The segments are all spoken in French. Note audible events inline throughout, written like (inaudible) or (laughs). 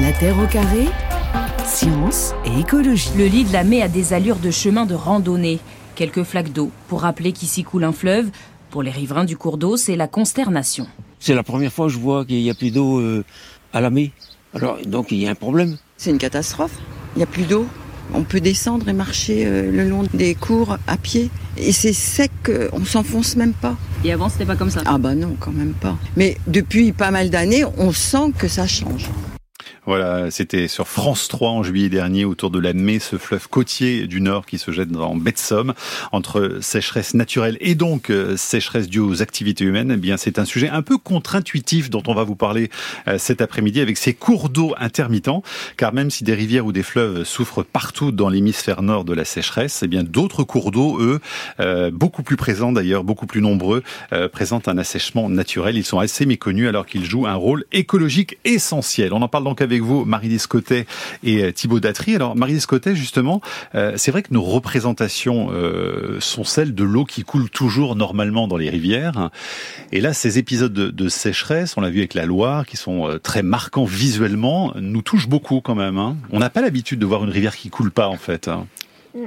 La Terre au carré, science et écologie. Le lit de la Mai a des allures de chemin de randonnée. Quelques flaques d'eau pour rappeler qu'ici coule un fleuve. Pour les riverains du cours d'eau, c'est la consternation. C'est la première fois que je vois qu'il n'y a plus d'eau euh, à la Mai. Alors, donc, il y a un problème. C'est une catastrophe. Il n'y a plus d'eau. On peut descendre et marcher euh, le long des cours à pied. Et c'est sec, euh, on s'enfonce même pas. Et avant, c'était pas comme ça Ah bah non, quand même pas. Mais depuis pas mal d'années, on sent que ça change. Voilà, c'était sur France 3 en juillet dernier autour de la Mai, ce fleuve côtier du Nord qui se jette en baie de Somme entre sécheresse naturelle et donc euh, sécheresse due aux activités humaines. Eh bien, c'est un sujet un peu contre-intuitif dont on va vous parler euh, cet après-midi avec ces cours d'eau intermittents, car même si des rivières ou des fleuves souffrent partout dans l'hémisphère nord de la sécheresse, eh bien d'autres cours d'eau, eux, euh, beaucoup plus présents d'ailleurs, beaucoup plus nombreux, présentent un assèchement naturel. Ils sont assez méconnus alors qu'ils jouent un rôle écologique essentiel. On en parle donc avec vous Marie-Lise Cotet et euh, Thibaut Datry. Alors Marie-Lise Cotet, justement, euh, c'est vrai que nos représentations euh, sont celles de l'eau qui coule toujours normalement dans les rivières. Et là, ces épisodes de, sécheresse, on l'a vu avec la Loire, qui sont très marquants visuellement, nous touchent beaucoup quand même. Hein. On n'a pas l'habitude de voir une rivière qui coule pas en fait. Hein.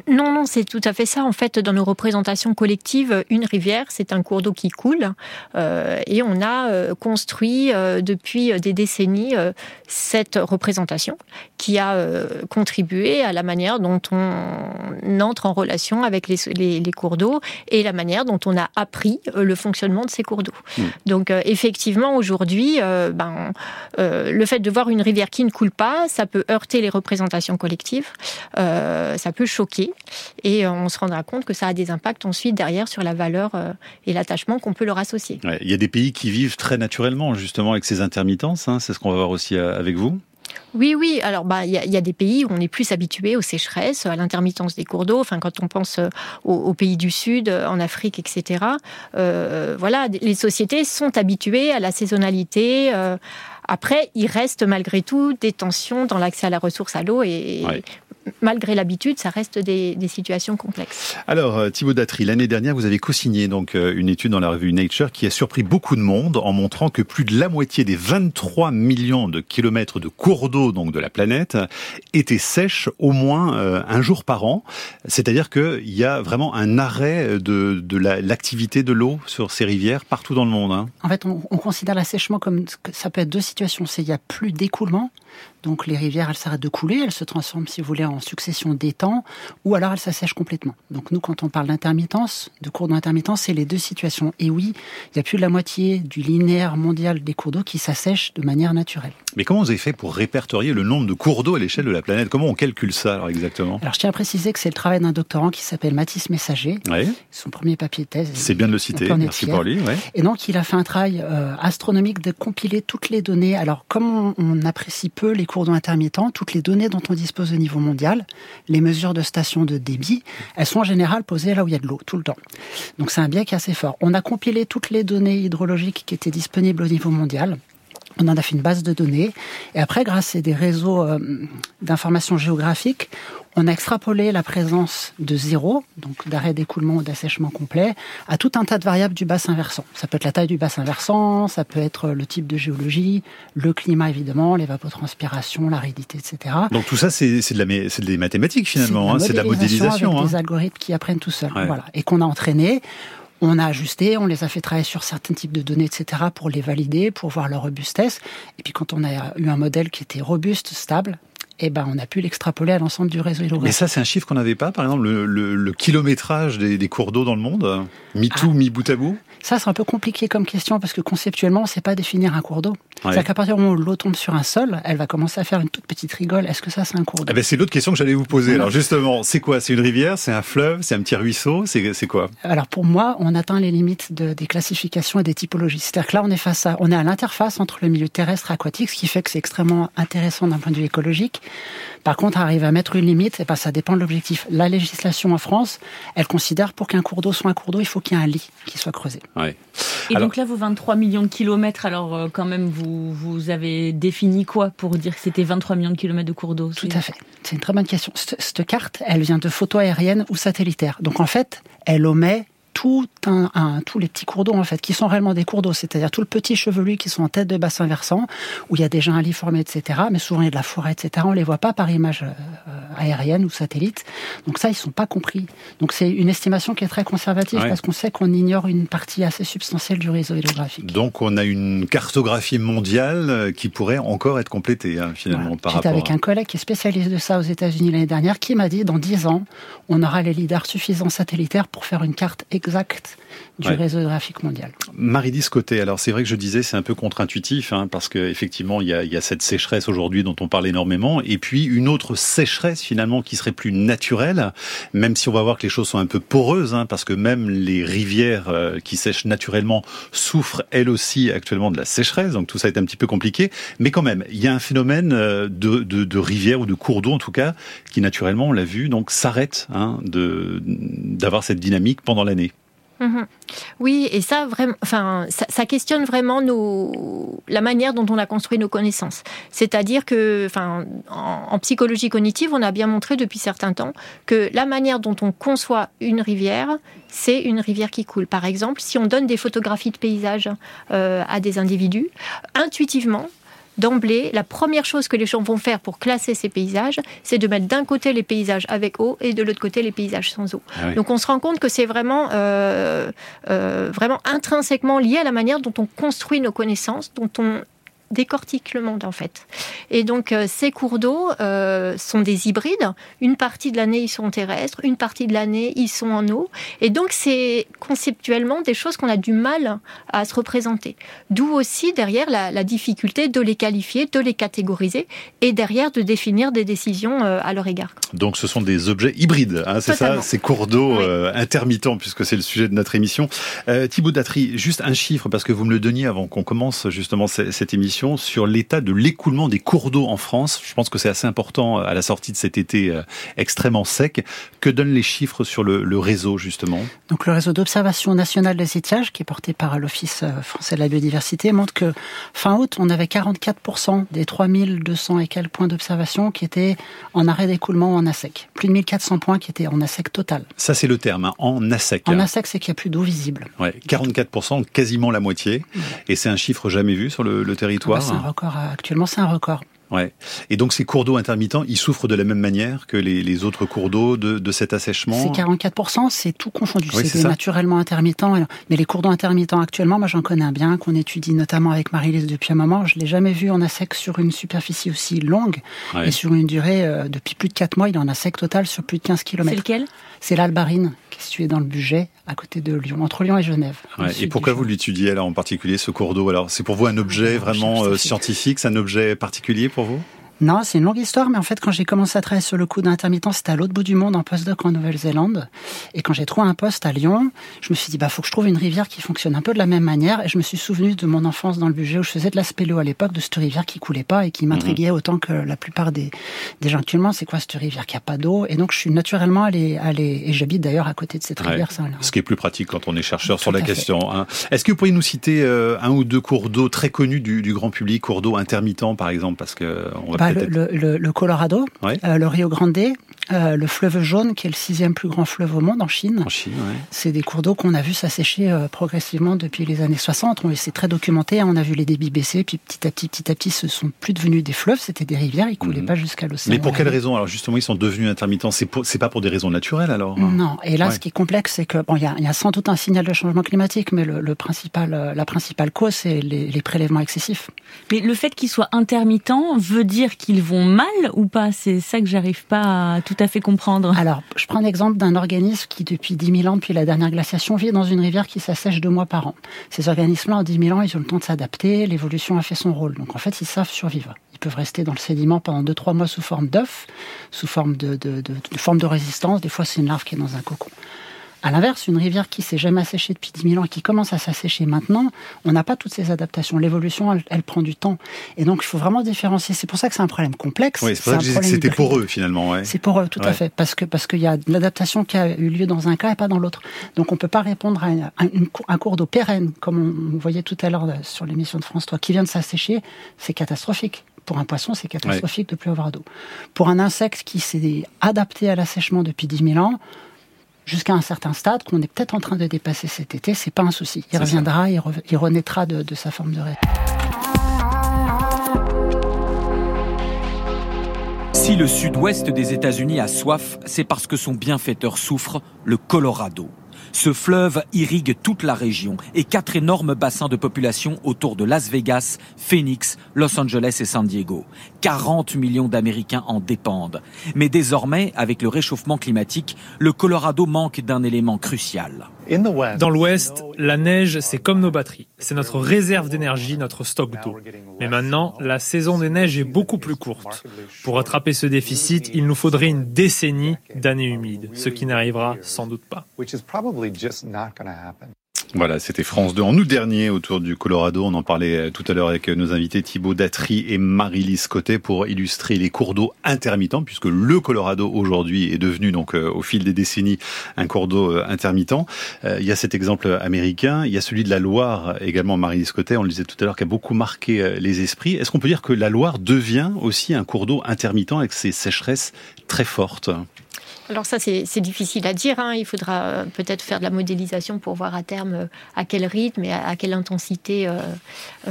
Non, non, c'est tout à fait ça. En fait, dans nos représentations collectives, une rivière, c'est un cours d'eau qui coule. Euh, et on a euh, construit euh, depuis des décennies cette représentation qui a contribué à la manière dont on entre en relation avec les, cours d'eau et la manière dont on a appris le fonctionnement de ces cours d'eau. Mmh. Donc, effectivement, aujourd'hui, ben, le fait de voir une rivière qui ne coule pas, ça peut heurter les représentations collectives, ça peut choquer et euh, on se rendra compte que ça a des impacts ensuite derrière sur la valeur euh, et l'attachement qu'on peut leur associer. il y a des pays qui vivent très naturellement justement avec ces intermittences, hein. c'est ce qu'on va voir aussi euh, avec vous oui, oui. Alors, bah, il y, a des pays où on est plus habitué aux sécheresses, à l'intermittence des cours d'eau. Enfin, quand on pense aux, pays du Sud, en Afrique, etc. voilà, les sociétés sont habituées à la saisonnalité. après, il reste malgré tout des tensions dans l'accès à la ressource à l'eau et, malgré l'habitude, ça reste des, situations complexes. Alors, euh, Thibaut Datry, l'année dernière, vous avez co-signé donc euh, une étude dans la revue Nature qui a surpris beaucoup de monde en montrant que plus de la moitié des 23 millions de kilomètres de cours d'eau donc de la planète étaient sèches au moins euh, un jour par an. C'est-à-dire qu'il y a vraiment un arrêt de, l'activité de l'eau sur ces rivières partout dans le monde. Hein. En fait, on, on considère l'assèchement comme ça peut être deux situations. C'est il y a plus d'écoulement donc les rivières, elles s'arrêtent de couler, elles se transforment, si vous voulez, en succession d'étangs, ou alors elles s'assèchent complètement. Donc nous, quand on parle d'intermittence, de cours d'intermittence, c'est les deux situations. Et oui, il y a plus de la moitié du linéaire mondial des cours d'eau qui s'assèchent de manière naturelle. Mais comment vous avez fait pour répertorier le nombre de cours d'eau à l'échelle de la planète? Comment on calcule ça alors exactement? Alors je tiens à préciser que c'est le travail d'un doctorant qui s'appelle Mathis Messager. Son premier papier de thèse. C'est bien de le citer. Merci pour lui. Et donc il a fait un travail euh, astronomique de compiler toutes les données. Alors comme on, apprécie peu les cours d'eau intermittents, toutes les données dont on dispose au niveau mondial, les mesures de stations de débit, elles sont en général posées là où il y a de l'eau tout le temps. Donc c'est un biais qui est assez fort. On a compilé toutes les données hydrologiques qui étaient disponibles au niveau mondial. On en a fait une base de données. Et après, grâce à des réseaux euh, d'information géographique, on a extrapolé la présence de zéro, donc d'arrêt d'écoulement ou d'assèchement complet, à tout un tas de variables du bassin versant. Ça peut être la taille du bassin versant, ça peut être le type de géologie, le climat évidemment, l'évapotranspiration, l'aridité, etc. Donc tout ça, c'est de la, c'est des mathématiques finalement, c'est de la modélisation. Avec hein. des algorithmes qui apprennent tout seuls, voilà, et qu'on a entraîné. On a ajusté, on les a fait travailler sur certains types de données, etc., pour les valider, pour voir leur robustesse. Et puis quand on a eu un modèle qui était robuste, stable, eh ben, on a pu l'extrapoler à l'ensemble du réseau hydrographique. Mais ça, c'est un chiffre qu'on n'avait pas, par exemple, le, kilométrage des, cours d'eau dans le monde, mi tout, ah. mi bout à bout? Ça, c'est un peu compliqué comme question, parce que conceptuellement, on ne sait pas définir un cours d'eau. C'est-à-dire qu'à partir du moment où l'eau tombe sur un sol, elle va commencer à faire une toute petite rigole. Est-ce que ça, c'est un cours d'eau? Eh ben, C'est l'autre question que j'allais vous poser. Alors justement, c'est quoi? C'est une rivière? C'est un fleuve? C'est un petit ruisseau? C'est quoi? Alors pour moi, on atteint les limites de, des classifications et des typologies. C'est-à-dire que là, on est face à, on est à l'interface entre le milieu terrestre et aquatique, ce qui fait que c'est extrêmement intéressant d'un point de vue écologique. Par contre, arriver à mettre une limite, et eh ben, ça dépend de l'objectif. La législation en France, elle considère pour qu'un cours d'eau soit un cours d'eau, il faut qu'il y ait un lit qui soit creusé. Et donc là, vos 23 millions de kilomètres, alors euh, quand même, vous, vous avez défini quoi pour dire que c'était 23 millions de kilomètres de cours d'eau? Tout à fait. C'est une très bonne question. Cette, cette carte, elle vient de photos aériennes ou satellitaires. Donc en fait, elle omet tout un, tous les petits cours d'eau en fait, qui sont réellement des cours d'eau, c'est-à-dire tout le petit chevelu qui sont en tête de bassin versant, où il y a des gens aliformés, etc. Mais souvent il y a de la forêt, etc. On les voit pas par image euh, aérienne ou satellite. Donc ça, ils sont pas compris. Donc c'est une estimation qui est très conservative parce qu'on sait qu'on ignore une partie assez substantielle du réseau hydrographique. Donc on a une cartographie mondiale euh, qui pourrait encore être complétée hein, finalement par rapport. avec un collègue qui est spécialiste de ça aux États-Unis l'année dernière, qui m'a dit dans 10 ans, on aura les leaders suffisants satellitaires pour faire une carte exacte du réseau graphique mondial. Marie Côté, alors c'est vrai que je disais c'est un peu contre-intuitif hein, parce qu'effectivement il y a, y a cette sécheresse aujourd'hui dont on parle énormément et puis une autre sécheresse finalement qui serait plus naturelle, même si on va voir que les choses sont un peu poreuses hein, parce que même les rivières euh, qui sèchent naturellement souffrent elles aussi actuellement de la sécheresse, donc tout ça est un petit peu compliqué, mais quand même il y a un phénomène euh, de, de, de rivière ou de cours d'eau en tout cas qui naturellement on l'a vu donc s'arrête hein, de d'avoir cette dynamique pendant l'année. Mhm. Oui, et ça, ça, questionne vraiment la manière dont on a construit nos connaissances. C'est-à-dire que, en, psychologie cognitive, on a bien montré depuis certains temps que la manière dont on conçoit une rivière, c'est une rivière qui coule. Par exemple, si on donne des photographies de paysages euh, à des individus, intuitivement, d'emblée, la première chose que les gens vont faire pour classer ces paysages, c'est de mettre d'un côté les paysages avec eau et de l'autre côté les paysages sans eau. Ah Donc on se rend compte que c'est vraiment, euh, euh, vraiment intrinsèquement lié à la manière dont on construit nos connaissances, dont on décortique le monde en fait. Et donc euh, ces cours d'eau euh, sont des hybrides. Une partie de l'année ils sont terrestres, une partie de l'année ils sont en eau. Et donc c'est conceptuellement des choses qu'on a du mal à se représenter. D'où aussi derrière la, difficulté de les qualifier, de les catégoriser et derrière de définir des décisions euh, à leur égard. Donc ce sont des objets hybrides, hein, c'est ça, ces cours d'eau intermittents puisque c'est le sujet de notre émission. Thibaut Datry, juste un chiffre parce que vous me le donniez avant qu'on commence justement cette émission sur l'état de l'écoulement des cours d'eau en France. Je pense que c'est assez important euh, à la sortie de cet été euh, extrêmement sec. Que donnent les chiffres sur le, réseau, justement? Donc, le réseau d'observation nationale des étiages, qui est porté par l'Office euh, français de la biodiversité, montre que fin août, on avait 44% des 3200 et quelques points d'observation qui étaient en arrêt d'écoulement ou en ASEC. Plus de 1400 points qui étaient en ASEC total. Ça, c'est le terme, hein, en ASEC. En ASEC, c'est qu'il n'y a plus d'eau visible. Ouais, 44%, quasiment la moitié. Et c'est un chiffre jamais vu sur le territoire c'est un record. Actuellement, c'est un record. Ouais. Et donc ces cours d'eau intermittents, ils souffrent de la même manière que les, autres cours d'eau de, cet assèchement C'est 44%, c'est tout confondu. c'est naturellement intermittent. Mais les cours d'eau intermittents actuellement, moi j'en connais un bien qu'on étudie notamment avec Marie-Lise depuis un moment. Je l'ai jamais vu en assec sur une superficie aussi longue et sur une durée euh, depuis plus de 4 mois. Il est en assec total sur plus de 15 km. C'est lequel? C'est l'Albarine qui est situé dans le budget à côté de Lyon, entre Lyon et Genève. et pourquoi vous l'étudiez alors en particulier ce cours d'eau? Alors c'est pour vous un objet vraiment euh, scientifique, c'est un objet particulier pour vous? Non, c'est une longue histoire, mais en fait, quand j'ai commencé à travailler sur le coup d'intermittent, c'était à l'autre bout du monde, en postdoc en Nouvelle-Zélande. Et quand j'ai trouvé un poste à Lyon, je me suis dit, bah, faut que je trouve une rivière qui fonctionne un peu de la même manière. Et je me suis souvenu de mon enfance dans le budget où je faisais de la spéléo à l'époque, de cette rivière qui coulait pas et qui m'intriguait mhm. autant que la plupart des, des gens actuellement. C'est quoi cette rivière qui a pas d'eau? Et donc, je suis naturellement allé, allé et j'habite d'ailleurs à côté de cette rivière. Ça, Ce qui est plus pratique quand on est chercheur sur la question. Hein. Est-ce que vous pourriez nous citer euh, un ou deux cours d'eau très connus du, grand public, cours d'eau intermittent, par exemple, parce que on va bah, le Colorado, euh, le Rio Grande, euh, le fleuve jaune, qui est le sixième plus grand fleuve au monde en Chine. C'est des cours d'eau qu'on a vu s'assécher euh, progressivement depuis les années 60. C'est très documenté. Hein. On a vu les débits baisser, puis petit à petit, petit à petit, ce sont plus devenus des fleuves. C'était des rivières. Ils coulaient mhm. pas jusqu'à l'océan. Mais pour quelles raisons Alors justement, ils sont devenus intermittents. C'est pas pour des raisons naturelles alors? Non. Et là, ce qui est complexe, c'est que bon, il y a, sans doute un signal de changement climatique, mais le, principal, la principale cause, c'est les, les prélèvements excessifs. Mais le fait qu'ils soient intermittents veut dire qu'ils vont mal ou pas? C'est ça que j'arrive pas à tout à fait comprendre. Alors, je prends l'exemple d'un organisme qui, depuis 10 000 ans, depuis la dernière glaciation, vit dans une rivière qui s'assèche deux mois par an. Ces organismes-là, en 10 000 ans, ils ont le temps de s'adapter, l'évolution a fait son rôle. Donc, en fait, ils savent survivre. Ils peuvent rester dans le sédiment pendant 2-3 mois sous forme d'œuf, sous forme de, de, de, de, forme de résistance. Des fois, c'est une larve qui est dans un cocon. À l'inverse, une rivière qui s'est jamais asséchée depuis 10 000 ans et qui commence à s'assécher maintenant, on n'a pas toutes ces adaptations. L'évolution, elle, prend du temps. Et donc, il faut vraiment différencier. C'est pour ça que c'est un problème complexe. Oui, c'est pour ça que c'était pour eux, finalement. Ouais. C'est pour eux, tout à fait. Parce que parce qu'il y a l'adaptation qui a eu lieu dans un cas et pas dans l'autre. Donc, on peut pas répondre à, un cours d'eau pérenne, comme on, voyait tout à l'heure sur l'émission de France 3, qui vient de s'assécher. C'est catastrophique. Pour un poisson, c'est catastrophique de plus avoir d'eau. Pour un insecte qui s'est adapté à l'assèchement depuis 10 000 ans, jusqu'à un certain stade qu'on est peut-être en train de dépasser cet été, c'est pas un souci. Il reviendra, il, renaîtra de, de sa forme de rêve. Si le sud-ouest des États-Unis a soif, c'est parce que son bienfaiteur souffre, le Colorado. Ce fleuve irrigue toute la région et quatre énormes bassins de population autour de Las Vegas, Phoenix, Los Angeles et San Diego. 40 millions d'Américains en dépendent. Mais désormais, avec le réchauffement climatique, le Colorado manque d'un élément crucial. Dans l'Ouest, la neige, c'est comme nos batteries. C'est notre réserve d'énergie, notre stock d'eau. Mais maintenant, la saison des neiges est beaucoup plus courte. Pour rattraper ce déficit, il nous faudrait une décennie d'années humides, ce qui n'arrivera sans doute pas. Voilà, c'était France 2 en août dernier autour du Colorado. On en parlait euh, tout à l'heure avec euh, nos invités Thibaut Datry et Marie-Lise Côté pour illustrer les cours d'eau intermittents, puisque le Colorado aujourd'hui est devenu donc euh, au fil des décennies un cours d'eau intermittent. Il y a cet exemple américain, il y a celui de la Loire également, Marie-Lise Côté, on le disait tout à l'heure, qui a beaucoup marqué les esprits. Est-ce qu'on peut dire que la Loire devient aussi un cours d'eau intermittent avec ses sécheresses très fortes? Alors ça, c'est difficile à dire. Hein. Il faudra euh, peut-être faire de la modélisation pour voir à terme euh, à quel rythme et à quelle intensité euh,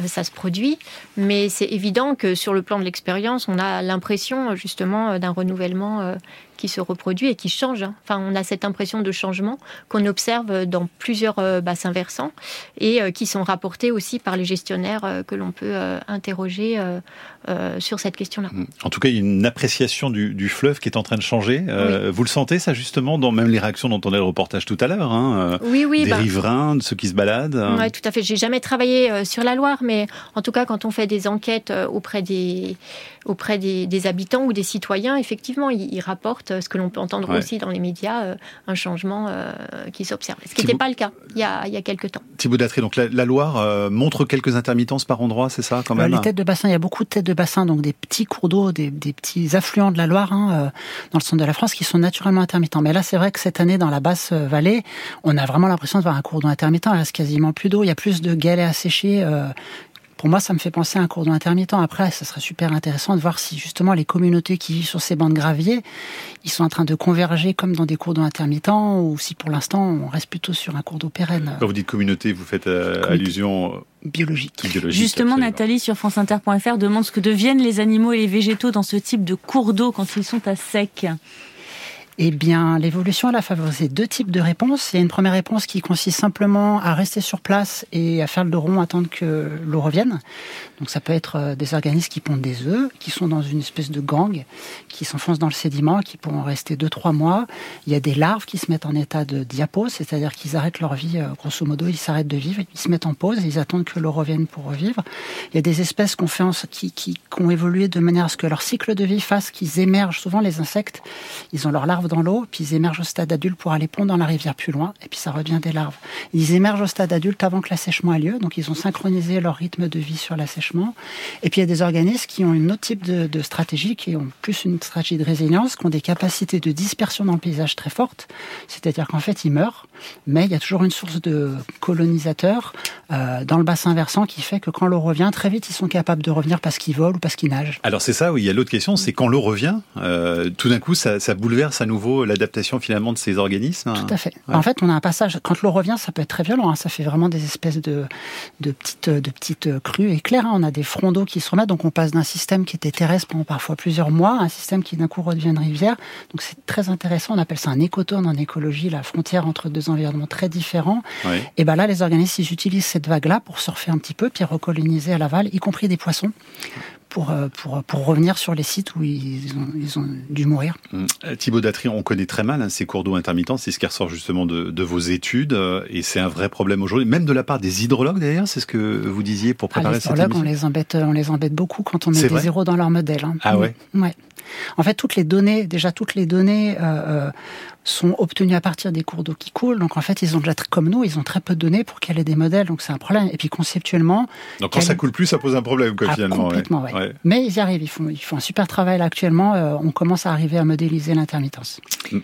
ça se produit. Mais c'est évident que sur le plan de l'expérience, on a l'impression justement d'un renouvellement qui se reproduit et qui change. Hein. Enfin, on a cette impression de changement qu'on observe dans plusieurs euh, bassins versants et euh, qui sont rapportés aussi par les gestionnaires euh, que l'on peut interroger sur cette question-là. Mmh. En tout cas, il y a une appréciation du, fleuve qui est en train de changer. Vous le sentez, ça, justement, dans même les réactions dont on a le reportage tout à l'heure hein, Oui, oui. Des bah riverains, de ceux qui se baladent Oui, tout à fait. J'ai jamais travaillé sur la Loire, mais en tout cas, quand on fait des enquêtes auprès des, auprès des, habitants ou des citoyens, effectivement, ils, rapportent euh, ce que l'on peut entendre aussi dans les médias, euh, un changement euh, qui s'observe. Ce qui n'était pas le cas il y, a, il y a quelques temps. Thibaut Datry, donc la, Loire montre quelques intermittences par endroit, c'est ça quand même Les têtes de bassin, il y a beaucoup de têtes de bassin, donc des petits cours d'eau, des, petits affluents de la Loire hein, dans le centre de la France qui sont naturellement intermittents. Mais là, c'est vrai que cette année, dans la basse vallée, on a vraiment l'impression de voir un cours d'eau intermittent. Il reste quasiment plus d'eau. Il y a plus de galets à sécher pour moi, ça me fait penser à un cours d'eau intermittent. Après, ça serait super intéressant de voir si justement les communautés qui vivent sur ces bancs de gravier, ils sont en train de converger comme dans des cours d'eau intermittents, ou si pour l'instant on reste plutôt sur un cours d'eau pérenne. Quand vous dites communauté, vous faites euh, allusion biologique. Justement, Nathalie sur franceinter.fr demande ce que deviennent les animaux et les végétaux dans ce type de cours d'eau quand ils sont à sec. Eh bien, l'évolution, a favorisé deux types de réponses. Il y a une première réponse qui consiste simplement à rester sur place et à faire le dos rond, attendre que l'eau revienne. Donc, ça peut être euh, des organismes qui pondent des œufs, qui sont dans une espèce de gang, qui s'enfoncent dans le sédiment, qui pourront rester deux, trois mois. Il y a des larves qui se mettent en état de diapause, c'est-à-dire qu'ils arrêtent leur vie, euh, grosso modo, ils s'arrêtent de vivre, ils se mettent en pause, ils attendent que l'eau revienne pour revivre. Il y a des espèces qu'on fait qui, qui, qui ont évolué de manière à ce que leur cycle de vie fasse qu'ils émergent. Souvent, les insectes, ils ont leurs larves dans l'eau, puis ils émergent au stade adulte pour aller pondre dans la rivière plus loin, et puis ça revient des larves. Ils émergent au stade adulte avant que l'assèchement ait lieu, donc ils ont synchronisé leur rythme de vie sur l'assèchement. Et puis il y a des organismes qui ont une autre type de, stratégie, qui ont plus une stratégie de résilience, qui ont des capacités de dispersion dans le paysage très fortes, c'est-à-dire qu'en fait ils meurent, mais il y a toujours une source de colonisateurs euh, dans le bassin versant qui fait que quand l'eau revient, très vite ils sont capables de revenir parce qu'ils volent ou parce qu'ils nagent. Alors c'est ça, oui, il y a l'autre question, c'est quand l'eau revient, euh, tout d'un coup ça, bouleverse à nouveau l'adaptation finalement de ces organismes Tout à fait. En fait, on a un passage, quand l'eau revient, ça peut être très violent. Hein. Ça fait vraiment des espèces de, de, petites, de petites crues éclairs. Hein. On a des fronts d'eau qui se remettent. Donc on passe d'un système qui était terrestre pendant parfois plusieurs mois à un système qui d'un coup redevient une rivière. Donc c'est très intéressant. On appelle ça un écotourne en écologie, la frontière entre deux environnements très différents. Et ben là, les organismes, ils utilisent cette vague-là pour surfer un petit peu, puis recoloniser à l'aval, y compris des poissons pour, euh, pour, pour, revenir sur les sites où ils ont, ils ont dû mourir. Mmh. Euh, Thibaut Datry, on connaît très mal hein, ces cours d'eau intermittents, c'est ce qui ressort justement de, de vos études, euh, et c'est un vrai problème aujourd'hui, même de la part des hydrologues d'ailleurs, c'est ce que vous disiez pour préparer ah, les cette on les embête, on les embête beaucoup quand on met des zéros dans leur modèle. Hein. Ah ouais. Ouais. En fait, toutes les données, déjà toutes les données euh, sont obtenues à partir des cours d'eau qui coulent. Donc en fait, ils ont déjà comme nous, ils ont très peu de données pour ait des modèles. Donc c'est un problème. Et puis conceptuellement. Donc quand ça coule plus, ça pose un problème quoi, ah, finalement. Complètement, ouais. Mais ils y arrivent. Ils font, ils font un super travail là actuellement. Euh, on commence à arriver à modéliser l'intermittence. Mm.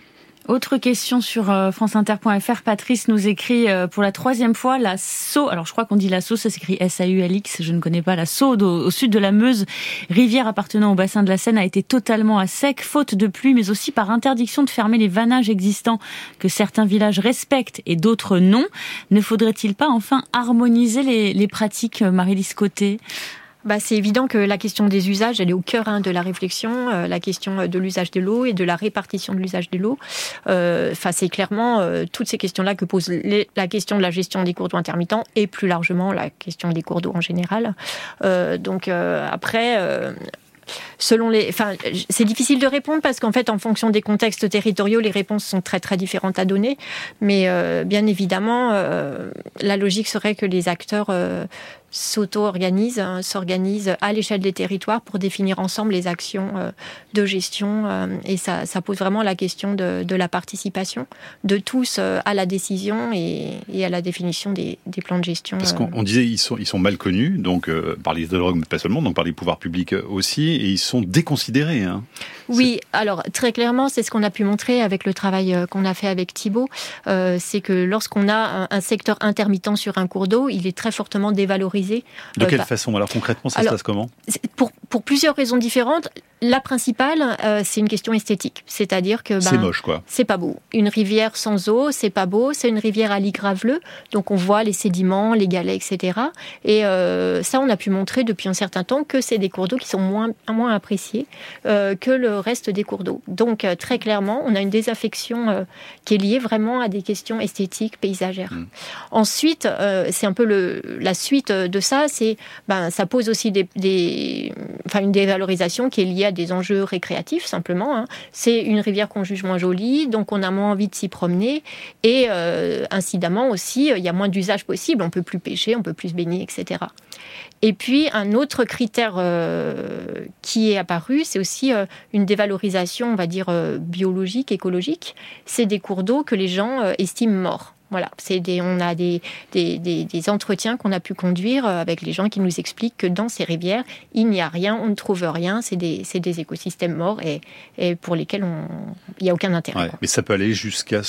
Autre question sur euh, franceinter.fr. Patrice nous écrit euh, pour la troisième fois la Sau. Alors je crois qu'on dit la Sau, ça s'écrit S-A-U-L-X. Je ne connais pas la Sau au, sud de la Meuse. Rivière appartenant au bassin de la Seine a été totalement à sec, faute de pluie, mais aussi par interdiction de fermer les vannages existants que certains villages respectent et d'autres non. Ne faudrait-il pas enfin harmoniser les, les pratiques, euh, Marie-Lise Côté bah, c'est évident que la question des usages, elle est au cœur hein, de la réflexion, euh, la question de l'usage de l'eau et de la répartition de l'usage de l'eau. Euh, c'est clairement euh, toutes ces questions-là que pose la question de la gestion des cours d'eau intermittents et plus largement la question des cours d'eau en général. donc après, selon les, enfin, c'est difficile de répondre parce qu'en fait, en fonction des contextes territoriaux, les réponses sont très très différentes à donner. Mais bien évidemment, la logique serait que les acteurs s'auto-organisent, hein, s'organisent à l'échelle des territoires pour définir ensemble les actions euh, de gestion. Euh, et ça, pose vraiment la question de, la participation de tous euh, à la décision et, à la définition des, plans de gestion. Parce qu'on disait ils sont, ils sont mal connus, donc par les hydrologues, mais pas seulement, donc par les pouvoirs publics aussi, et ils sont déconsidérés. Hein. Oui, alors très clairement, c'est ce qu'on a pu montrer avec le travail qu'on a fait avec Thibault, c'est que lorsqu'on a un secteur intermittent sur un cours d'eau, il est très fortement dévalorisé de euh, quelle bah, façon? Alors concrètement, ça se passe comment? pour, pour plusieurs raisons différentes. La principale, euh, c'est une question esthétique, c'est-à-dire que c'est ben, moche quoi. C'est pas beau. Une rivière sans eau, c'est pas beau. C'est une rivière à lit graveleux, donc on voit les sédiments, les galets, etc. Et euh, ça, on a pu montrer depuis un certain temps que c'est des cours d'eau qui sont moins moins appréciés euh, que le reste des cours d'eau. Donc très clairement, on a une désaffection qui est liée vraiment à des questions esthétiques, paysagères. Hmm. Ensuite, c'est un peu le, la suite de ça, c'est ben ça pose aussi des, des enfin une dévalorisation qui est liée des enjeux récréatifs simplement. Hein. C'est une rivière qu'on juge moins jolie, donc on a moins envie de s'y promener. Et euh, incidemment aussi, il y a moins d'usages possibles. On peut plus pêcher, on peut plus se baigner, etc. Et puis un autre critère euh, qui est apparu, c'est aussi euh, une dévalorisation, on va dire biologique, écologique. C'est des cours d'eau que les gens estiment morts. Voilà, c'est des, on a des, des, des, entretiens qu'on a pu conduire euh, avec les gens qui nous expliquent que dans ces rivières, il n'y a rien, on ne trouve rien, c'est des, des écosystèmes morts et, et pour lesquels il n'y a aucun intérêt. mais ça peut aller jusqu'à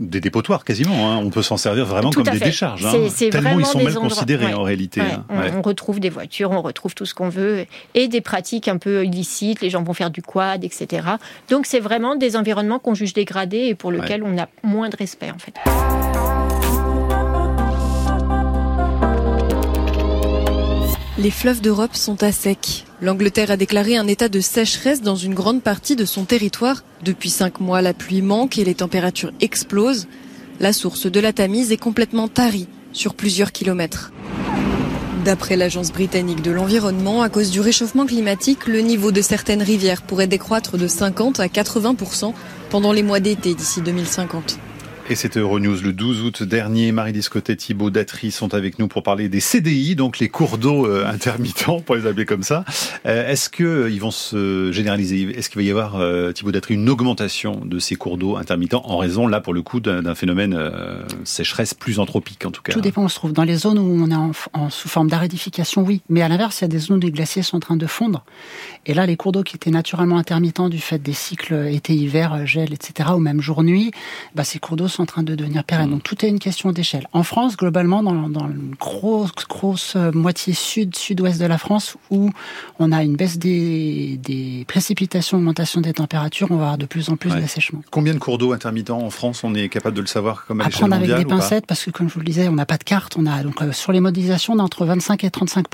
des dépotoirs quasiment. Hein. On peut s'en servir vraiment comme des décharges. Hein. Tellement ils sont mal considérés en réalité. Hein. On, retrouve des voitures, on retrouve tout ce qu'on veut et des pratiques un peu illicites. Les gens vont faire du quad, etc. Donc c'est vraiment des environnements qu'on juge dégradés et pour lesquels on a moins de respect en fait. Les fleuves d'Europe sont à sec. L'Angleterre a déclaré un état de sécheresse dans une grande partie de son territoire. Depuis cinq mois, la pluie manque et les températures explosent. La source de la Tamise est complètement tarie sur plusieurs kilomètres. D'après l'Agence britannique de l'environnement, à cause du réchauffement climatique, le niveau de certaines rivières pourrait décroître de 50 à 80% pendant les mois d'été d'ici 2050. Et c'était Euronews le 12 août dernier. Marie-Lise Côté, Thibault Datry sont avec nous pour parler des CDI, donc les cours d'eau euh, intermittents, (laughs) pour les appeler comme ça. Euh, est-ce qu'ils euh, vont se généraliser? Est-ce qu'il va y avoir, Thibault Datry, une augmentation de ces cours d'eau intermittents en raison, là, pour le coup, d'un phénomène sécheresse plus anthropique, en tout cas? Tout dépend, on se trouve dans les zones où on est en, sous forme d'aridification, oui. Mais à l'inverse, il y a des zones où les glaciers sont en train de fondre. Et là, les cours d'eau qui étaient naturellement intermittents du fait des cycles été-hiver, gel, etc., ou même jour-nuit, bah, ces cours d'eau sont en train de devenir pérenne. Mm. Donc tout est une question d'échelle. En France, globalement, dans, dans une grosse, grosse moitié sud, sud-ouest de la France, où on a une baisse des, des précipitations, augmentation des températures, on va avoir de plus en plus d'assèchement. Combien de cours d'eau intermittents en France On est capable de le savoir comme à, l'échelle mondiale avec des pincettes, parce que comme je vous le disais, on n'a pas de carte. On a donc euh, sur les modélisations, on a entre 25 et 35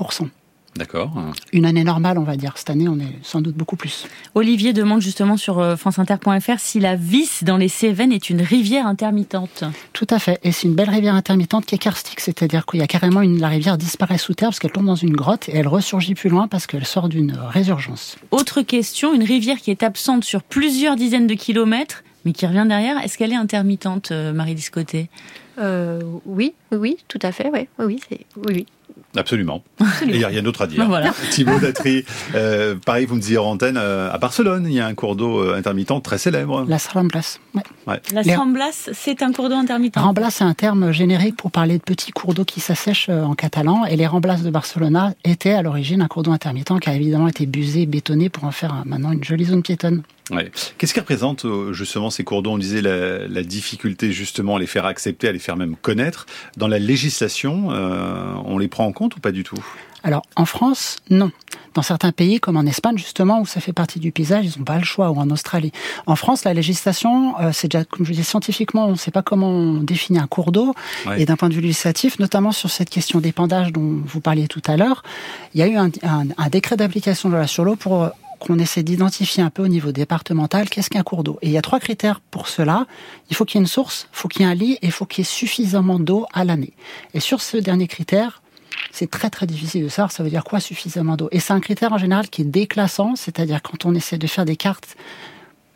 D'accord. Une année normale, on va dire. Cette année, on est sans doute beaucoup plus. Olivier demande justement sur euh, franceinter.fr si la Vis dans les Cévennes est une rivière intermittente. Tout à fait. Et c'est une belle rivière intermittente qui est karstique, c'est-à-dire qu'il y a carrément une, la rivière disparaît sous terre parce qu'elle tombe dans une grotte et elle ressurgit plus loin parce qu'elle sort d'une résurgence. Autre question, une rivière qui est absente sur plusieurs dizaines de kilomètres, mais qui revient derrière, est-ce qu'elle est intermittente, euh, Marie Discoté euh, oui, oui, tout à fait, oui, oui, oui, oui Absolument. Et il n'y a rien d'autre à dire. Ben voilà. (laughs) Thibaut Datry, euh, pareil, vous me disiez en antenne, euh, à Barcelone, il y a un cours d'eau euh, intermittent très célèbre. Las Ramblas. Ouais. Ouais. La Ramblas, c'est un cours d'eau intermittent. Ramblas, c'est un terme générique pour parler de petits cours d'eau qui s'assèchent euh, en catalan. Et les Ramblas de Barcelona étaient à l'origine un cours d'eau intermittent qui a évidemment été busé, bétonné pour en faire maintenant une jolie zone piétonne. Ouais. Qu'est-ce qui représente justement ces cours d'eau? On disait la, la difficulté justement à les faire accepter, à les faire même connaître. Dans la législation, euh, on les prend en compte? Ou pas du tout? Alors, en France, non. Dans certains pays, comme en Espagne, justement, où ça fait partie du paysage, ils n'ont pas le choix, ou en Australie. En France, la législation, euh, c'est déjà, comme je dis, scientifiquement, on ne sait pas comment on définit un cours d'eau. Ouais. Et d'un point de vue législatif, notamment sur cette question d'épandage dont vous parliez tout à l'heure, il y a eu un, un- un décret d'application de la loi sur l'eau pour euh, qu'on essaie d'identifier un peu au niveau départemental qu'est-ce qu'un cours d'eau. Et il y a trois critères pour cela. Il faut qu'il y ait une source, il faut qu'il y ait un lit et il faut qu'il y ait suffisamment d'eau à l'année. Et sur ce dernier critère, c'est très très difficile de savoir ça veut dire quoi suffisamment d'eau. Et c'est un critère en général qui est déclassant, c'est-à-dire quand on essaie de faire des cartes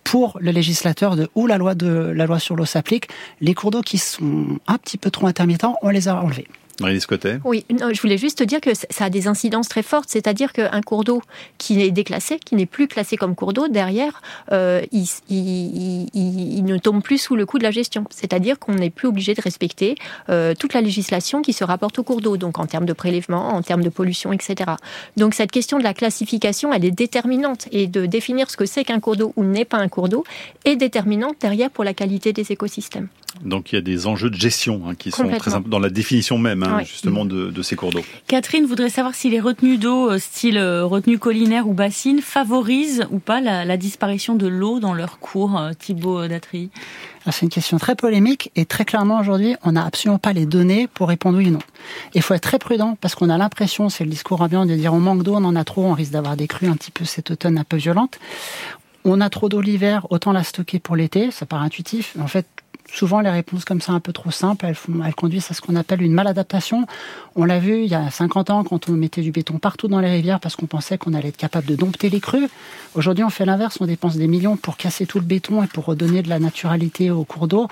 pour le législateur de où la loi la loi sur l'eau s'applique, les cours d'eau qui sont un petit peu trop intermittents, on les a enlevés. Marie Oui, je voulais juste dire que ça a des incidences très fortes, c'est-à-dire qu'un cours d'eau qui est déclassé, qui n'est plus classé comme cours d'eau, derrière, euh, il ne tombe plus sous le coup de la gestion. C'est-à-dire qu'on n'est plus obligé de respecter euh, toute la législation qui se rapporte au cours d'eau, donc en termes de prélèvement, en termes de pollution, etc. Donc cette question de la classification, elle est déterminante, et de définir ce que c'est qu'un cours d'eau ou n'est pas un cours d'eau est déterminante derrière pour la qualité des écosystèmes. Donc il y a des enjeux de gestion hein, qui sont très imp- dans la définition même hein, Ouais. justement de, de ces cours d'eau. Catherine voudrait savoir si les retenues d'eau, euh, style euh, retenue collinaire ou bassine, favorisent ou pas la, la disparition de l'eau dans leur cours, euh, Thibaut Datry. Alors, C'est une question très polémique et très clairement aujourd'hui, on n'a absolument pas les données pour répondre oui ou non. Il faut être très prudent parce qu'on a l'impression, c'est le discours ambiant de dire on manque d'eau, on en a trop, on risque d'avoir des crues un petit peu cet automne un peu violentes. On a trop d'eau l'hiver, autant la stocker pour l'été, ça paraît intuitif. En fait, souvent les réponses comme ça un peu trop simples, elles, font, elles conduisent à ce qu'on appelle une maladaptation. On l'a vu il y a 50 ans quand on mettait du béton partout dans les rivières parce qu'on pensait qu'on allait être capable de dompter les crues. Aujourd'hui, on fait l'inverse, on dépense des millions pour casser tout le béton et pour redonner de la naturalité au cours d'eau.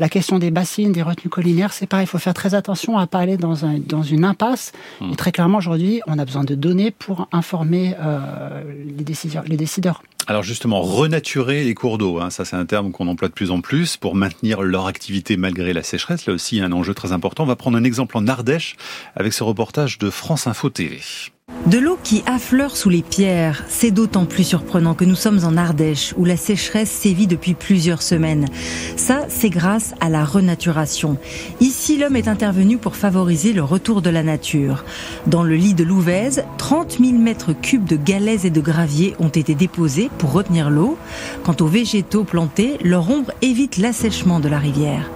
La question des bassines, des retenues collinaires, c'est pareil. Il faut faire très attention à pas aller dans, un, dans une impasse. Et très clairement, aujourd'hui, on a besoin de données pour informer euh, les, décideurs, les décideurs. Alors justement, renaturer les cours d'eau, hein, ça c'est un terme qu'on emploie de plus en plus pour maintenir leur activité malgré la sécheresse. Là aussi, il y a un enjeu très important. On va prendre un exemple en Ardèche avec ce reportage de France Info TV. De l'eau qui affleure sous les pierres, c'est d'autant plus surprenant que nous sommes en Ardèche, où la sécheresse sévit depuis plusieurs semaines. Ça, c'est grâce à la renaturation. Ici, l'homme est intervenu pour favoriser le retour de la nature. Dans le lit de Louvèze, 30 000 mètres cubes de galets et de gravier ont été déposés pour retenir l'eau. Quant aux végétaux plantés, leur ombre évite l'assèchement de la rivière.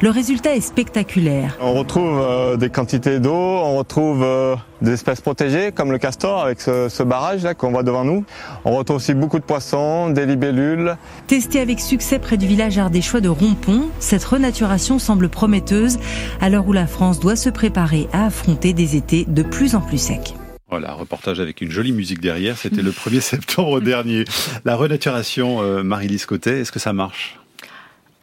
Le résultat est spectaculaire. On retrouve euh, des quantités d'eau, on retrouve euh, des espèces protégées comme le castor avec ce, ce barrage là qu'on voit devant nous. On retrouve aussi beaucoup de poissons, des libellules. Testée avec succès près du village ardéchois de Rompont, cette renaturation semble prometteuse à l'heure où la France doit se préparer à affronter des étés de plus en plus secs. Voilà, reportage avec une jolie musique derrière. C'était le 1er (laughs) septembre dernier. La renaturation, euh, Marie-Lise Côté, est-ce que ça marche?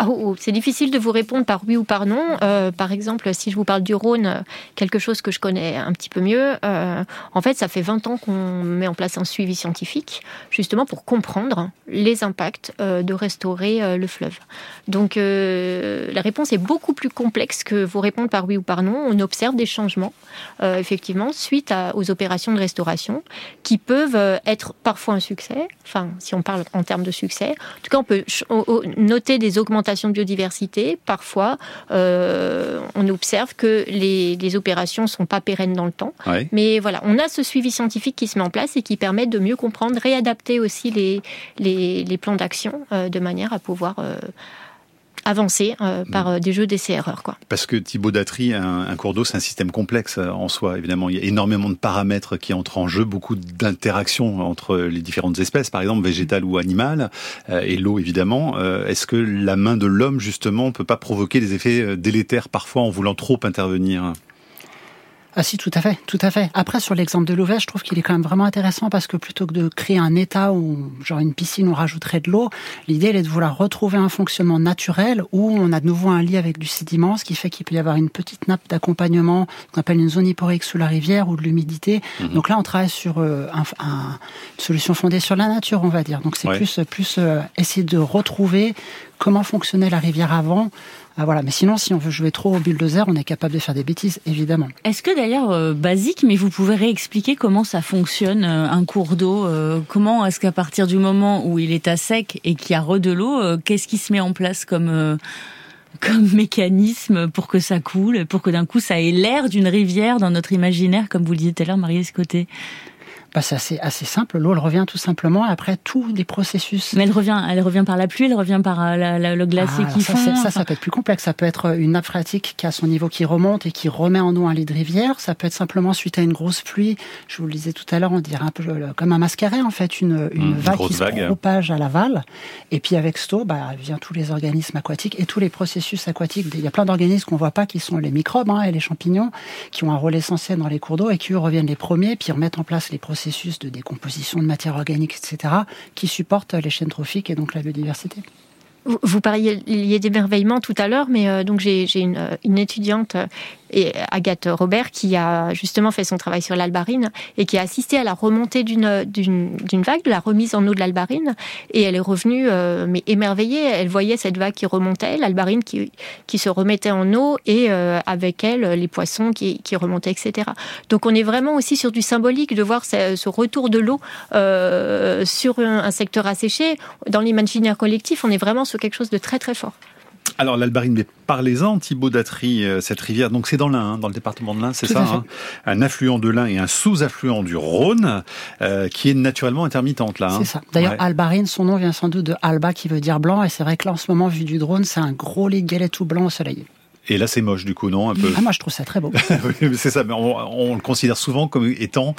Oh, c'est difficile de vous répondre par oui ou par non. Euh, par exemple, si je vous parle du Rhône, euh, quelque chose que je connais un petit peu mieux, euh, en fait, ça fait 20 ans qu'on met en place un suivi scientifique, justement pour comprendre les impacts de restaurer le fleuve. Donc, la réponse est beaucoup plus complexe que vous répondre par oui ou par non. On observe des changements, effectivement, suite aux opérations de restauration, qui peuvent être parfois un succès, enfin, si on parle en termes de succès. En tout cas, on peut noter des augmentations de biodiversité. Parfois, euh, on observe que les, les opérations sont pas pérennes dans le temps. Ouais. Mais voilà, on a ce suivi scientifique qui se met en place et qui permet de mieux comprendre, réadapter aussi les, les, les plans d'action euh, de manière à pouvoir avancer euh, par euh, des jeux d'essais-erreurs. quoi. Parce que Thibaut Datry, un, un cours d'eau, c'est un système complexe euh, en soi. Évidemment, il y a énormément de paramètres qui entrent en jeu, beaucoup d'interactions entre les différentes espèces, par exemple végétales ou animales, euh, et l'eau évidemment. Euh, Est-ce que la main de l'homme justement peut pas provoquer des effets euh, délétères parfois en voulant trop intervenir? Ah si, tout à fait, tout à fait. Après, sur l'exemple de l'Ouvèze, je trouve qu'il est quand même vraiment intéressant parce que plutôt que de créer un état où, genre une piscine, on rajouterait de l'eau, l'idée elle est de vouloir retrouver un fonctionnement naturel où on a de nouveau un lit avec du sédiment, ce qui fait qu'il peut y avoir une petite nappe d'accompagnement qu'on appelle une zone hyporique sous la rivière ou de l'humidité. Mhm. Donc là, on travaille sur euh, un, une solution fondée sur la nature, on va dire. Donc c'est plus, plus euh, essayer de retrouver comment fonctionnait la rivière avant. Ah, voilà. Mais sinon, si on veut jouer trop au bulldozer, on est capable de faire des bêtises, évidemment. Est-ce que d'ailleurs, euh, basique, mais vous pouvez réexpliquer comment ça fonctionne, euh, un cours d'eau euh, Comment est-ce qu'à partir du moment où il est à sec et qu'il y a re de l'eau, qu'est-ce qui se met en place comme comme mécanisme pour que ça coule, pour que d'un coup ça ait l'air d'une rivière dans notre imaginaire, comme vous le disiez tout à l'heure, Marie Escoté bah, c'est assez, assez simple. L'eau, elle revient tout simplement après tous les processus. Mais elle revient, elle revient par la pluie, elle revient par euh, la, le glacier ah, qui ça, fond. Ça, ça peut être plus complexe. Ça peut être une nappe phréatique qui a son niveau qui remonte et qui remet en eau un lit de rivière. Ça peut être simplement suite à une grosse pluie. Je vous le disais tout à l'heure, on dirait un peu comme un mascaret en fait, une, une mmh, vague qui se propage à l'aval. Et puis avec cette eau, bah, vient tous les organismes aquatiques et tous les processus aquatiques. Il y a plein d'organismes qu'on voit pas qui sont les microbes hein, et les champignons qui ont un rôle essentiel dans les cours d'eau et qui eux reviennent les premiers puis remettent en place les processus de décomposition composition de matière organique, etc., qui supportent les chaînes trophiques et donc la biodiversité. Vous parliez d'émerveillement tout à l'heure, mais euh, donc j'ai une, une, étudiante et Agathe Robert qui a justement fait son travail sur l'albarine et qui a assisté à la remontée d'une vague, de la remise en eau de l'albarine et elle est revenue euh, mais émerveillée. Elle voyait cette vague qui remontait, l'albarine qui qui se remettait en eau et euh, avec elle les poissons qui qui remontaient, etc. Donc on est vraiment aussi sur du symbolique de voir ce, retour de l'eau euh, sur un, un secteur asséché. Dans l'imaginaire collectif, on est vraiment sur quelque chose de très très fort. Alors l'Albarine, mais parlez-en, Thibaut Datry, euh, cette rivière, donc c'est dans l'Ain, hein, dans le département de l'Ain, c'est ça hein Un affluent de l'Ain et un sous-affluent du Rhône, euh, qui est naturellement intermittente là. Hein. c'est ça. D'ailleurs, Albarine, son nom vient sans doute de Alba, qui veut dire blanc, et c'est vrai que là, en ce moment, vu du drone, c'est un gros lit galet tout blanc au soleil. Et là, c'est moche, du coup, non un peu? Ah, moi, je trouve ça très beau. (laughs) c'est ça, mais on, le considère souvent comme étant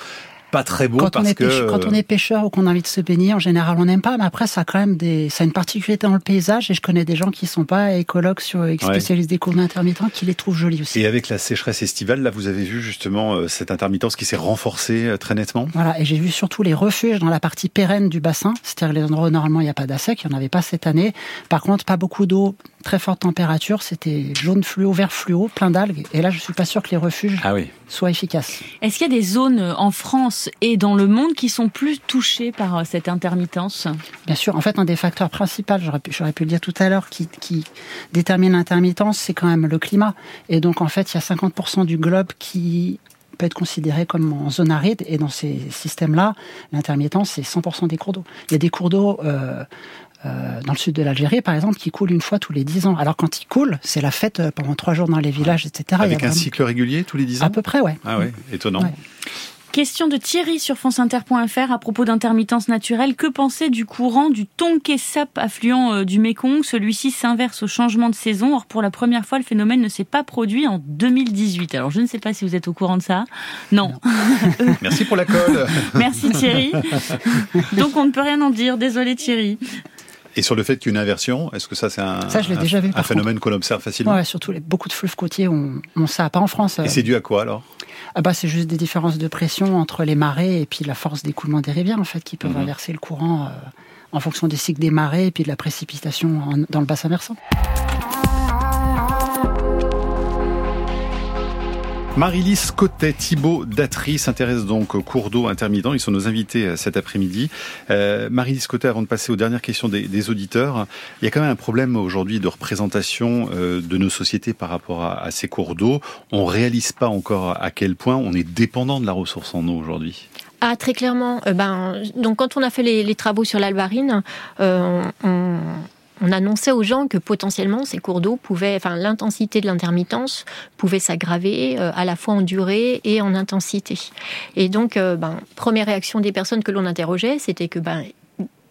pas très beau quand parce on est que quand on est pêcheur ou qu'on a envie de se baigner, en général, on n'aime pas. Mais après, ça a quand même des, ça a une particularité dans le paysage. Et je connais des gens qui sont pas écologues sur, qui spécialisent des cours d'intermittents, qui les trouvent jolis aussi. Et avec la sécheresse estivale, là, vous avez vu justement euh, cette intermittence qui s'est renforcée euh, très nettement? Voilà. Et j'ai vu surtout les refuges dans la partie pérenne du bassin, c'est-à-dire les endroits où normalement il n'y a pas d'assec. Il n'y en avait pas cette année. Par contre, pas beaucoup d'eau, très forte température. C'était jaune fluo, vert fluo, plein d'algues. Et là, je suis pas sûr que les refuges ah oui. soient efficaces. Est-ce qu'il y a des zones en France et dans le monde qui sont plus touchés par euh, cette intermittence? Bien sûr. En fait, un des facteurs principaux, j'aurais pu, pu le dire tout à l'heure, qui, qui détermine l'intermittence, c'est quand même le climat. Et donc, en fait, il y a 50% du globe qui peut être considéré comme en zone aride. Et dans ces systèmes-là, l'intermittence, c'est 100% des cours d'eau. Il y a des cours d'eau euh, euh, dans le sud de l'Algérie, par exemple, qui coulent une fois tous les 10 ans. Alors quand ils coulent, c'est la fête pendant trois jours dans les villages, etc. Avec un cycle régulier tous les 10 ans À peu près, ouais. Ah ouais, étonnant. Question de Thierry sur franceinter.fr à propos d'intermittence naturelle. Que penser du courant du Tonké Sap affluent euh, du Mékong Celui-ci s'inverse au changement de saison. Or, pour la première fois, le phénomène ne s'est pas produit en 2018. Alors, je ne sais pas si vous êtes au courant de ça. Non. (laughs) Merci pour la colle. Merci Thierry. (laughs) Donc, on ne peut rien en dire. Désolé Thierry. Et sur le fait qu'une inversion, est-ce que ça c'est un, un, phénomène qu'on observe facilement Oui, surtout les, beaucoup de fleuves côtiers ont, ont ça, pas en France. Et c'est dû à quoi alors ah bah, c'est juste des différences de pression entre les marées et puis la force d'écoulement des rivières, en fait, qui peuvent mhm. inverser le courant euh, en fonction des cycles des marées et puis de la précipitation dans le bassin versant. Marie-Lise Cotet, Thibault Datry s'intéresse donc au cours d'eau intermittent. Ils sont nos invités euh, cet après-midi. Euh, Marie-Lise Cotet, avant de passer aux dernières questions des, auditeurs, il y a quand même un problème aujourd'hui de représentation euh, de nos sociétés par rapport à, ces cours d'eau. On réalise pas encore à quel point on est dépendant de la ressource en eau aujourd'hui. Ah, très clairement. ben, donc, quand on a fait les, travaux sur l'albarine, on, on annonçait aux gens que potentiellement ces cours d'eau pouvaient, enfin l'intensité de l'intermittence pouvait s'aggraver euh, à la fois en durée et en intensité. Et donc, euh, ben, première réaction des personnes que l'on interrogeait, c'était que ben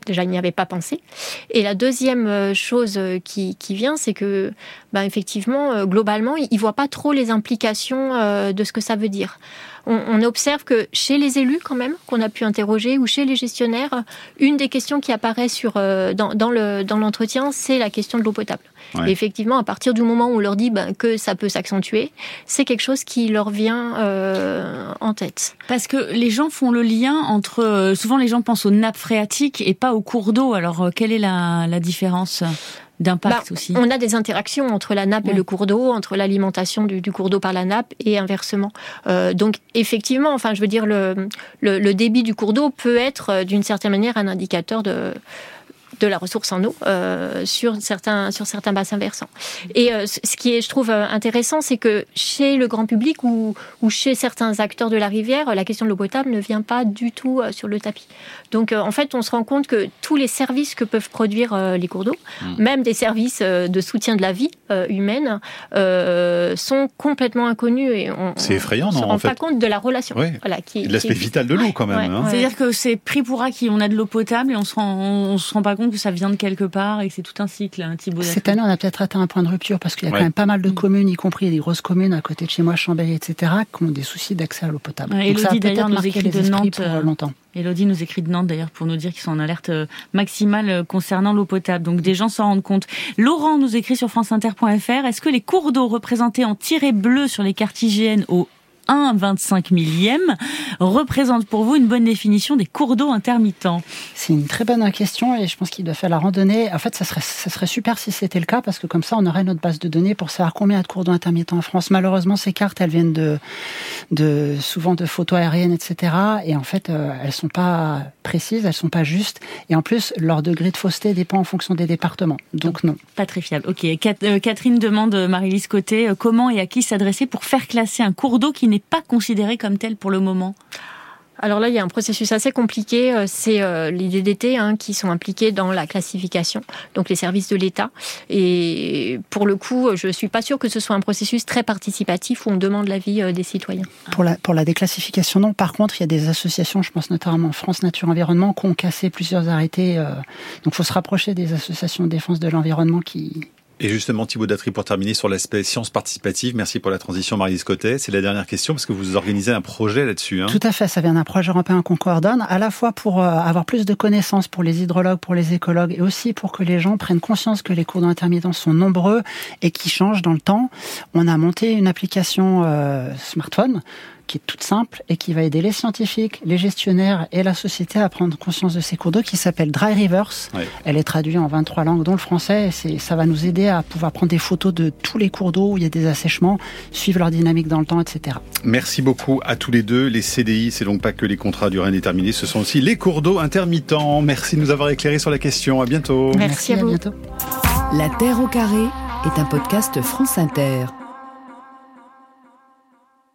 déjà il n'y avait pas pensé. Et la deuxième euh, chose qui, qui vient, c'est que ben, effectivement, globalement, ils ne voient pas trop les implications de ce que ça veut dire. on, observe que chez les élus, quand même, qu'on a pu interroger, ou chez les gestionnaires, une des questions qui apparaît sur, euh, dans, dans l'entretien, c'est la question de l'eau potable. Et effectivement, à partir du moment où on leur dit ben, que ça peut s'accentuer, c'est quelque chose qui leur vient euh, en tête. Parce que les gens font le lien entre... Euh, souvent, les gens pensent aux nappes phréatiques et pas aux cours d'eau. Alors, quelle est la, la différence d'impact bah, aussi? On a des interactions entre la nappe et le cours d'eau, entre l'alimentation du, cours d'eau par la nappe et inversement. Euh, donc effectivement, enfin je veux dire le, le débit du cours d'eau peut être euh, d'une certaine manière un indicateur de de la ressource en eau euh, sur certains sur certains bassins versants. Et euh, ce qui est, je trouve euh, intéressant, c'est que chez le grand public ou, ou chez certains acteurs de la rivière, la question de l'eau potable ne vient pas du tout sur le tapis. Donc en fait, on se rend compte que tous les services que peuvent produire les cours d'eau, mmh. même des services de soutien de la vie humaine, sont complètement inconnus et on, c'est effrayant, on se rend pas compte de la relation. Voilà, qui, l'aspect vital de l'eau quand même. Hein. C'est-à-dire que c'est pris pour acquis, on a de l'eau potable et on se rend, on se rend pas compte que ça vient de quelque part et que c'est tout un cycle, un Thibaut. Cette année, on a peut-être atteint un point de rupture parce qu'il y a quand même pas mal de mm. communes, y compris des grosses communes à côté de chez moi, Chambéry, etc., qui ont des soucis d'accès à l'eau potable. Ouais, Elodie d'ailleurs nous écrit de Nantes pour euh, longtemps. Elodie nous écrit de Nantes d'ailleurs pour nous dire qu'ils sont en alerte euh, maximale euh, concernant l'eau potable. Donc des gens s'en rendent compte. Laurent nous écrit sur franceinter.fr. Est-ce que les cours d'eau représentés en tiré bleu sur les cartes IGN au 1 25 millième représente pour vous une bonne définition des cours d'eau intermittents C'est une très bonne question et je pense qu'il doit faire la randonnée. En fait, ça serait, ça serait super si c'était le cas parce que comme ça, on aurait notre base de données pour savoir combien il y a de cours d'eau intermittents en France. Malheureusement, ces cartes, elles viennent de, de souvent de photos aériennes, etc. Et en fait, euh, elles sont pas précises, elles sont pas justes. Et en plus, leur degré de fausseté dépend en fonction des départements. Donc non. Pas très fiable. Ok. Euh, Catherine demande, euh, Marie-Lise Côté, comment et à qui s'adresser pour faire classer un cours d'eau qui n'est pas considéré comme tel pour le moment alors là, il y a un processus assez compliqué. Euh, c'est euh, les DDT hein, qui sont impliqués dans la classification, donc les services de l'État. Et pour le coup, je suis pas sûre que ce soit un processus très participatif où on demande l'avis euh, des citoyens. Pour la, pour la déclassification, non. Par contre, il y a des associations, je pense notamment France Nature Environnement, qui ont cassé plusieurs arrêtés. donc, il faut se rapprocher des associations de défense de l'environnement qui, et justement, Thibaut Datry, pour terminer sur l'aspect science participative, merci pour la transition, Marie Scottet. C'est la dernière question parce que vous organisez un projet là-dessus. Hein. Tout à fait, ça vient d'un projet européen qu'on coordonne, à la fois pour euh, avoir plus de connaissances pour les hydrologues, pour les écologues, et aussi pour que les gens prennent conscience que les cours d'eau intermittents sont nombreux et qui changent dans le temps. On a monté une application euh, smartphone qui est toute simple et qui va aider les scientifiques, les gestionnaires et la société à prendre conscience de ces cours d'eau qui s'appelle Dry Rivers. Elle est traduite en 23 langues dont le français et ça va nous aider à pouvoir prendre des photos de tous les cours d'eau où il y a des assèchements, suivre leur dynamique dans le temps, etc. Merci beaucoup à tous les deux. Les CDI, c'est donc pas que les contrats durée indéterminée, ce sont aussi les cours d'eau intermittents. Merci de nous avoir éclairé sur la question. À bientôt. Merci, à, à bientôt. La Terre au carré est un podcast France Inter.